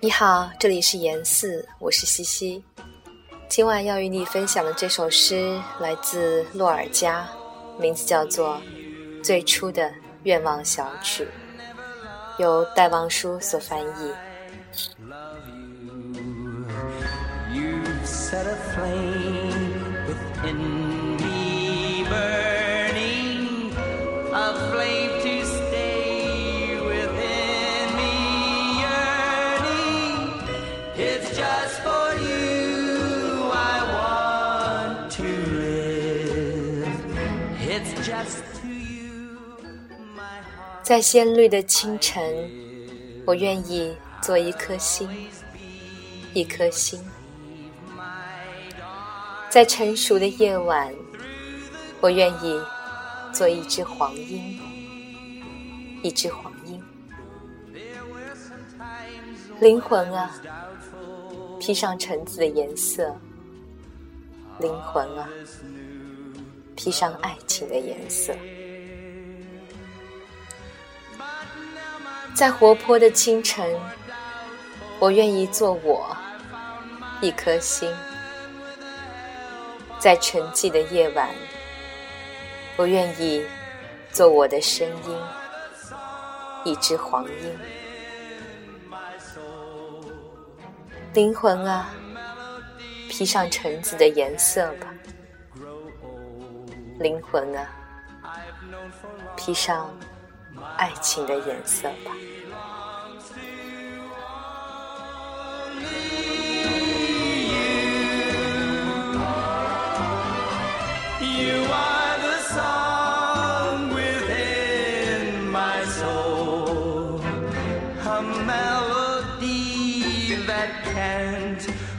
你好，这里是严四，我是西西。今晚要与你分享的这首诗来自洛尔加，名字叫做《最初的愿望小曲》，由戴望舒所翻译。在鲜绿的清晨，我愿意做一颗星，一颗星。在成熟的夜晚，我愿意做一只黄莺，一只黄莺。灵魂啊，披上橙子的颜色；灵魂啊，披上爱情的颜色。在活泼的清晨，我愿意做我一颗心；在沉寂的夜晚，我愿意做我的声音，一只黄莺。灵魂啊，披上橙子的颜色吧；灵魂啊，披上。爱情的颜色吧。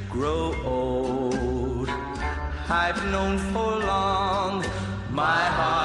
grow old. I've known for long my heart.